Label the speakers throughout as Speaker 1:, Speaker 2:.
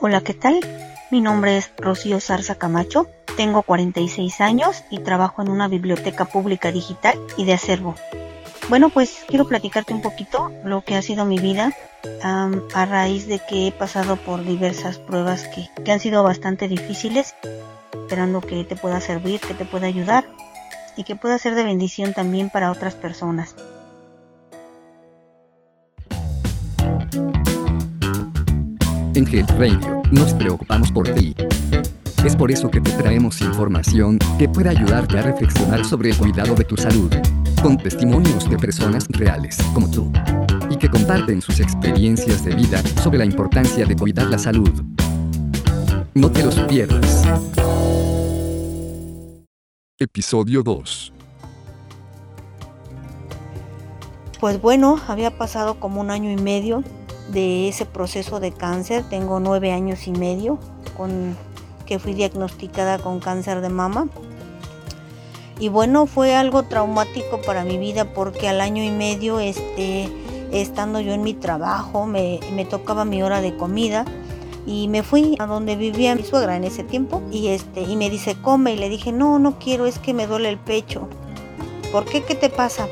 Speaker 1: Hola, ¿qué tal? Mi nombre es Rocío Zarza Camacho, tengo 46 años y trabajo en una biblioteca pública digital y de acervo. Bueno, pues quiero platicarte un poquito lo que ha sido mi vida a raíz de que he pasado por diversas pruebas que, que han sido bastante difíciles, esperando que te pueda servir, que te pueda ayudar y que pueda ser de bendición también para otras personas.
Speaker 2: En Health Radio, nos preocupamos por ti. Es por eso que te traemos información que pueda ayudarte a reflexionar sobre el cuidado de tu salud, con testimonios de personas reales como tú, y que comparten sus experiencias de vida sobre la importancia de cuidar la salud. No te los pierdas. Episodio 2
Speaker 1: Pues bueno, había pasado como un año y medio de ese proceso de cáncer. Tengo nueve años y medio con que fui diagnosticada con cáncer de mama. Y bueno, fue algo traumático para mi vida porque al año y medio, este, estando yo en mi trabajo, me, me tocaba mi hora de comida y me fui a donde vivía mi suegra en ese tiempo y este y me dice come y le dije no no quiero es que me duele el pecho ¿por qué qué te pasa?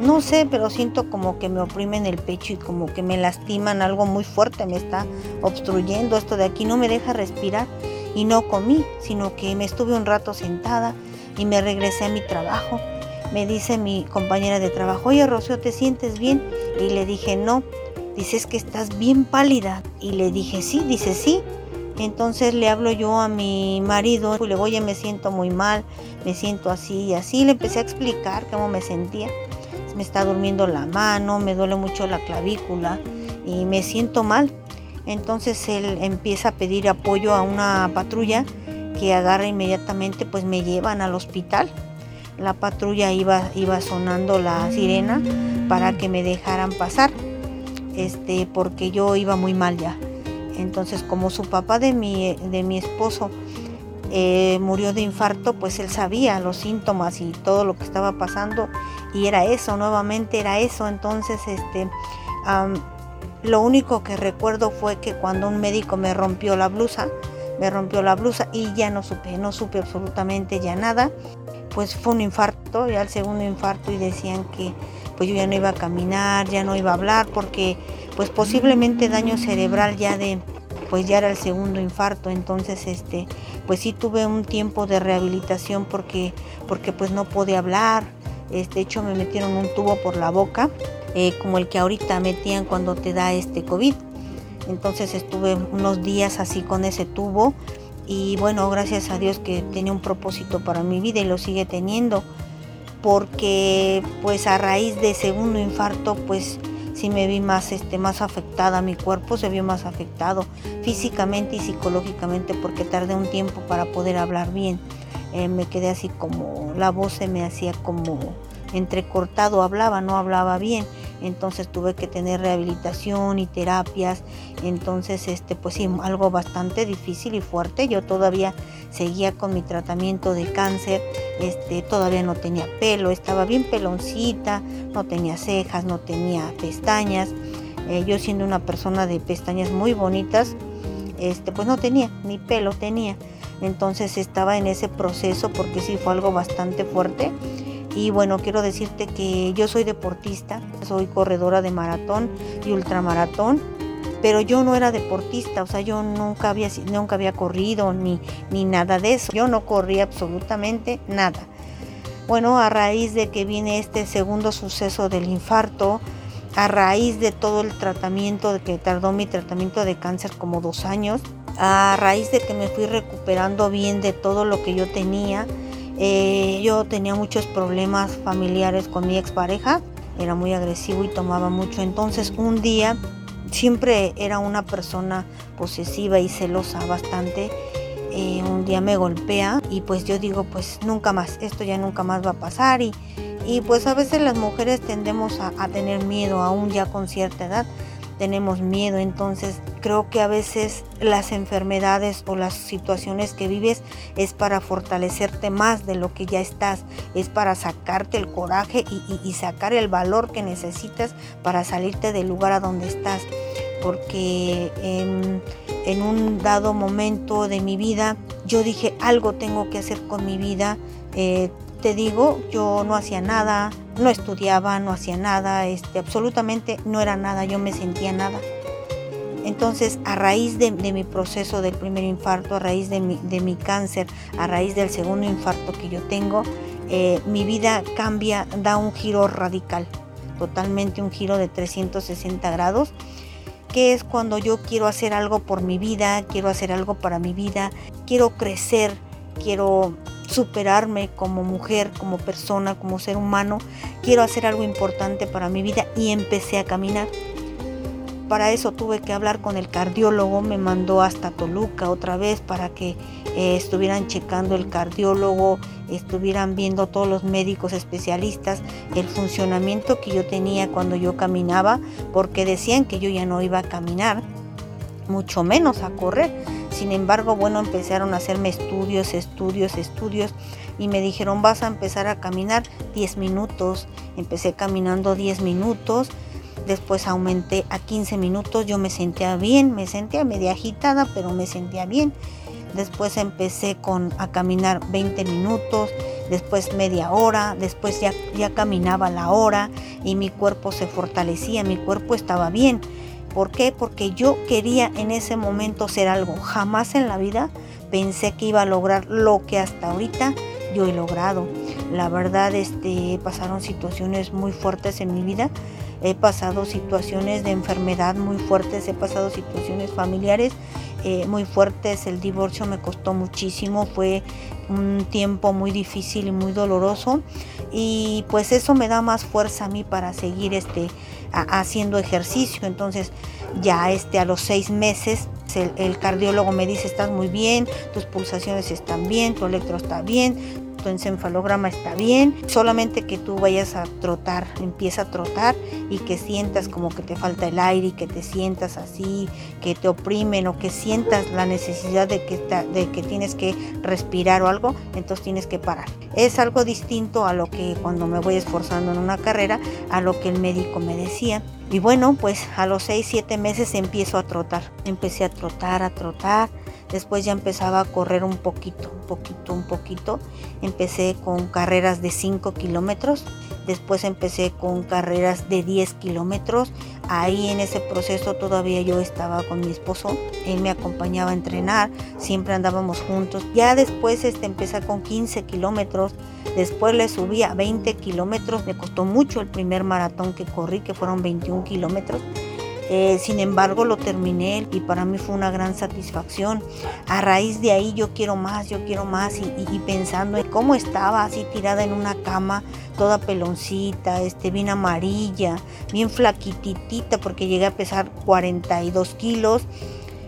Speaker 1: No sé, pero siento como que me oprimen el pecho y como que me lastiman algo muy fuerte, me está obstruyendo esto de aquí, no me deja respirar. Y no comí, sino que me estuve un rato sentada y me regresé a mi trabajo. Me dice mi compañera de trabajo, oye Rocío, ¿te sientes bien? Y le dije, no. Dices que estás bien pálida. Y le dije, sí, dice, sí. Entonces le hablo yo a mi marido y le digo, oye, me siento muy mal, me siento así y así. Le empecé a explicar cómo me sentía me está durmiendo la mano, me duele mucho la clavícula y me siento mal. Entonces él empieza a pedir apoyo a una patrulla que agarra inmediatamente, pues me llevan al hospital. La patrulla iba, iba sonando la sirena para que me dejaran pasar, este, porque yo iba muy mal ya. Entonces, como su papá de mi, de mi esposo eh, murió de infarto, pues él sabía los síntomas y todo lo que estaba pasando y era eso, nuevamente era eso. Entonces, este, lo único que recuerdo fue que cuando un médico me rompió la blusa, me rompió la blusa y ya no supe, no supe absolutamente ya nada. Pues fue un infarto, ya el segundo infarto y decían que pues yo ya no iba a caminar, ya no iba a hablar porque pues posiblemente daño cerebral ya de pues ya era el segundo infarto, entonces este pues sí tuve un tiempo de rehabilitación porque porque pues no podía hablar, este hecho me metieron un tubo por la boca eh, como el que ahorita metían cuando te da este COVID. Entonces estuve unos días así con ese tubo y bueno, gracias a Dios que tenía un propósito para mi vida y lo sigue teniendo porque pues a raíz de segundo infarto pues sí me vi más, este, más afectada, mi cuerpo se vio más afectado físicamente y psicológicamente porque tardé un tiempo para poder hablar bien. Eh, me quedé así como, la voz se me hacía como entrecortado, hablaba, no hablaba bien entonces tuve que tener rehabilitación y terapias, entonces este pues sí, algo bastante difícil y fuerte. Yo todavía seguía con mi tratamiento de cáncer, este todavía no tenía pelo, estaba bien peloncita, no tenía cejas, no tenía pestañas. Eh, yo siendo una persona de pestañas muy bonitas, este pues no tenía ni pelo tenía. Entonces estaba en ese proceso porque sí fue algo bastante fuerte y bueno, quiero decirte que yo soy deportista, soy corredora de maratón y ultramaratón, pero yo no era deportista, o sea, yo nunca había, nunca había corrido ni, ni nada de eso. Yo no corría absolutamente nada. Bueno, a raíz de que viene este segundo suceso del infarto, a raíz de todo el tratamiento, de que tardó mi tratamiento de cáncer como dos años, a raíz de que me fui recuperando bien de todo lo que yo tenía, eh, yo tenía muchos problemas familiares con mi expareja, era muy agresivo y tomaba mucho. Entonces un día siempre era una persona posesiva y celosa bastante. Eh, un día me golpea y pues yo digo pues nunca más, esto ya nunca más va a pasar y, y pues a veces las mujeres tendemos a, a tener miedo aún ya con cierta edad tenemos miedo. Entonces creo que a veces las enfermedades o las situaciones que vives es para fortalecerte más de lo que ya estás, es para sacarte el coraje y, sacar el valor que necesitas para salirte del lugar a donde estás. porque en, en un dado momento de mi vida yo dije algo tengo que hacer con mi vida. Eh, te digo, yo no hacía nada, no estudiaba, no hacía nada, este, absolutamente no era nada, yo me sentía nada. Entonces, a raíz de, mi proceso del primer infarto, a raíz de mi, cáncer, a raíz del segundo infarto que yo tengo, eh, mi vida cambia, da un giro radical, totalmente un giro de 360 grados, que es cuando yo quiero hacer algo por mi vida, quiero hacer algo para mi vida, quiero crecer, quiero superarme como mujer, como persona, como ser humano, quiero hacer algo importante para mi vida y empecé a caminar. Para eso tuve que hablar con el cardiólogo, me mandó hasta Toluca otra vez para que eh, estuvieran checando el cardiólogo, estuvieran viendo todos los médicos especialistas el funcionamiento que yo tenía cuando yo caminaba, porque decían que yo ya no iba a caminar, mucho menos a correr. Sin embargo, bueno, empezaron a hacerme estudios, estudios, estudios y me dijeron, vas a empezar a caminar 10 minutos. Empecé caminando 10 minutos Después aumenté a 15 minutos, yo me sentía bien, me sentía media agitada, pero me sentía bien. Después empecé con a caminar 20 minutos, después media hora, después ya, ya caminaba la hora y mi cuerpo se fortalecía, mi cuerpo estaba bien. ¿Por qué? Porque yo quería en ese momento ser algo. Jamás en la vida pensé que iba a lograr lo que hasta ahorita yo he logrado. La verdad, este, pasaron situaciones muy fuertes en mi vida he pasado situaciones de enfermedad muy fuertes, he pasado situaciones familiares eh, muy fuertes, el divorcio me costó muchísimo, fue un tiempo muy difícil y muy doloroso y pues eso me da más fuerza a mí para seguir este, haciendo ejercicio, entonces ya este, a los seis meses el, el, cardiólogo me dice estás muy bien, tus pulsaciones están bien, tu electro está bien, tu encefalograma está bien, solamente que tú vayas a trotar, empieza a trotar y que sientas como que te falta el aire y que te sientas así, que te oprimen o que sientas la necesidad de que, de que tienes que respirar o algo, entonces tienes que parar. Es algo distinto a lo que cuando me voy esforzando en una carrera, a lo que el médico me decía. Y bueno, pues a los 6, 7 meses empiezo a trotar. Empecé a trotar, a trotar Después ya empezaba a correr un poquito, un poquito, un poquito. Empecé con carreras de 5 kilómetros. Después empecé con carreras de 10 kilómetros. Ahí en ese proceso todavía yo estaba con mi esposo. Él me acompañaba a entrenar. Siempre andábamos juntos. Ya después este, empecé con 15 kilómetros. Después le subí a 20 kilómetros. Me costó mucho el primer maratón que corrí, que fueron 21 kilómetros. Eh, sin embargo, lo terminé y para mí fue una gran satisfacción. A raíz de ahí yo quiero más, yo quiero más y, pensando en cómo estaba así tirada en una cama, toda peloncita, este, bien amarilla, bien flaquititita porque llegué a pesar 42 kilos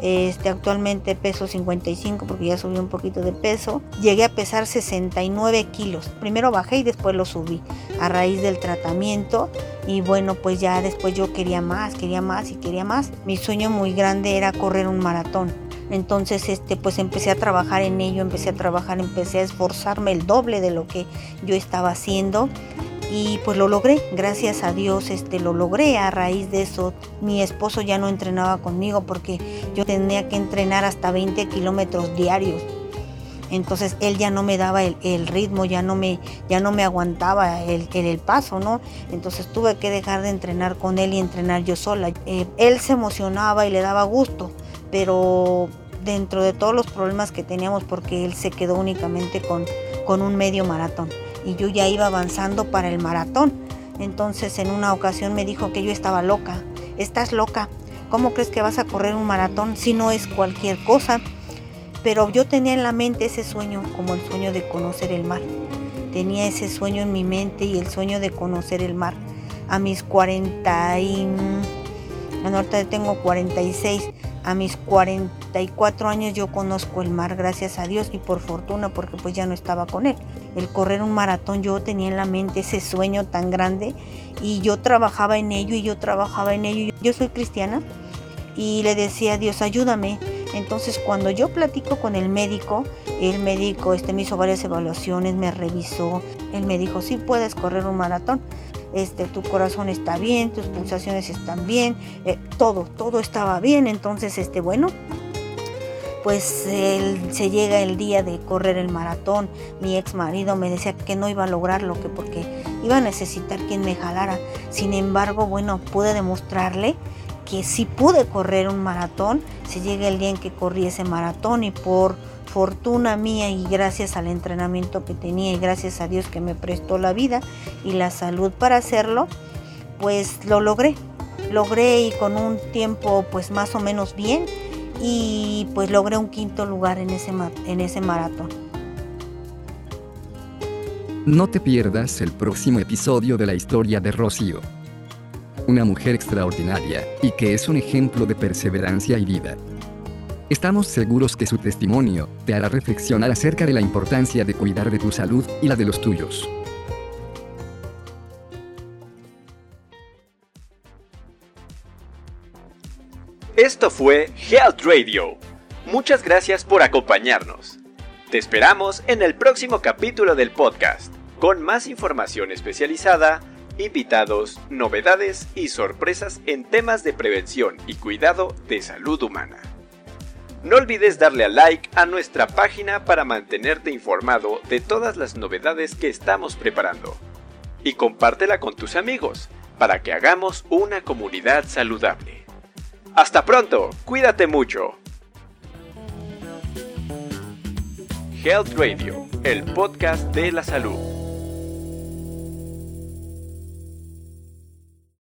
Speaker 1: este, actualmente peso 55 porque ya subí un poquito de peso. Llegué a pesar 69 kilos. Primero bajé y después lo subí a raíz del tratamiento. Y bueno, pues ya después yo quería más, quería más y quería más. Mi sueño muy grande era correr un maratón. Entonces, este, pues empecé a trabajar en ello, empecé a trabajar, empecé a esforzarme el doble de lo que yo estaba haciendo y pues lo logré, gracias a Dios este lo logré a raíz de eso. Mi esposo ya no entrenaba conmigo porque yo tenía que entrenar hasta 20 kilómetros diarios. Entonces él ya no me daba el, ritmo, ya no me, ya no me aguantaba el, el, paso, ¿no? Entonces tuve que dejar de entrenar con él y entrenar yo sola. Eh, él se emocionaba y le daba gusto, pero dentro de todos los problemas que teníamos, porque él se quedó únicamente con, con un medio maratón y yo ya iba avanzando para el maratón. Entonces en una ocasión me dijo que yo estaba loca. Estás loca. ¿Cómo crees que vas a correr un maratón si no es cualquier cosa? Pero yo tenía en la mente ese sueño como el sueño de conocer el mar. Tenía ese sueño en mi mente y el sueño de conocer el mar. A mis 40 y... Ahorita tengo 46 a mis 44 años yo conozco el mar, gracias a Dios y por fortuna porque pues ya no estaba con él. El correr un maratón yo tenía en la mente ese sueño tan grande y yo trabajaba en ello y yo trabajaba en ello. Yo soy cristiana y le decía a Dios, ayúdame. Entonces cuando yo platico con el médico, el médico este, me hizo varias evaluaciones, me revisó, él me dijo, sí puedes correr un maratón este, tu corazón está bien, tus pulsaciones están bien, eh, todo, todo estaba bien. Entonces, este, bueno, pues se llega el día de correr el maratón. Mi ex marido me decía que no iba a lograrlo, que porque iba a necesitar quien me jalara. Sin embargo, bueno, pude demostrarle que sí pude correr un maratón. Se llega el día en que corrí ese maratón y por fortuna mía y gracias al entrenamiento que tenía y gracias a Dios que me prestó la vida y la salud para hacerlo, pues lo logré. Logré y con un tiempo pues más o menos bien y pues logré un quinto lugar en ese, en ese maratón.
Speaker 2: No te pierdas el próximo episodio de la historia de Rocío. Una mujer extraordinaria y que es un ejemplo de perseverancia y vida. Estamos seguros que su testimonio te hará reflexionar acerca de la importancia de cuidar de tu salud y la de los tuyos.
Speaker 3: Esto fue Health Radio. Muchas gracias por acompañarnos. Te esperamos en el próximo capítulo del podcast, con más información especializada, invitados, novedades y sorpresas en temas de prevención y cuidado de salud humana. No olvides darle a like a nuestra página para mantenerte informado de todas las novedades que estamos preparando. Y compártela con tus amigos para que hagamos una comunidad saludable. Hasta pronto, cuídate mucho. Health Radio, el podcast de la salud.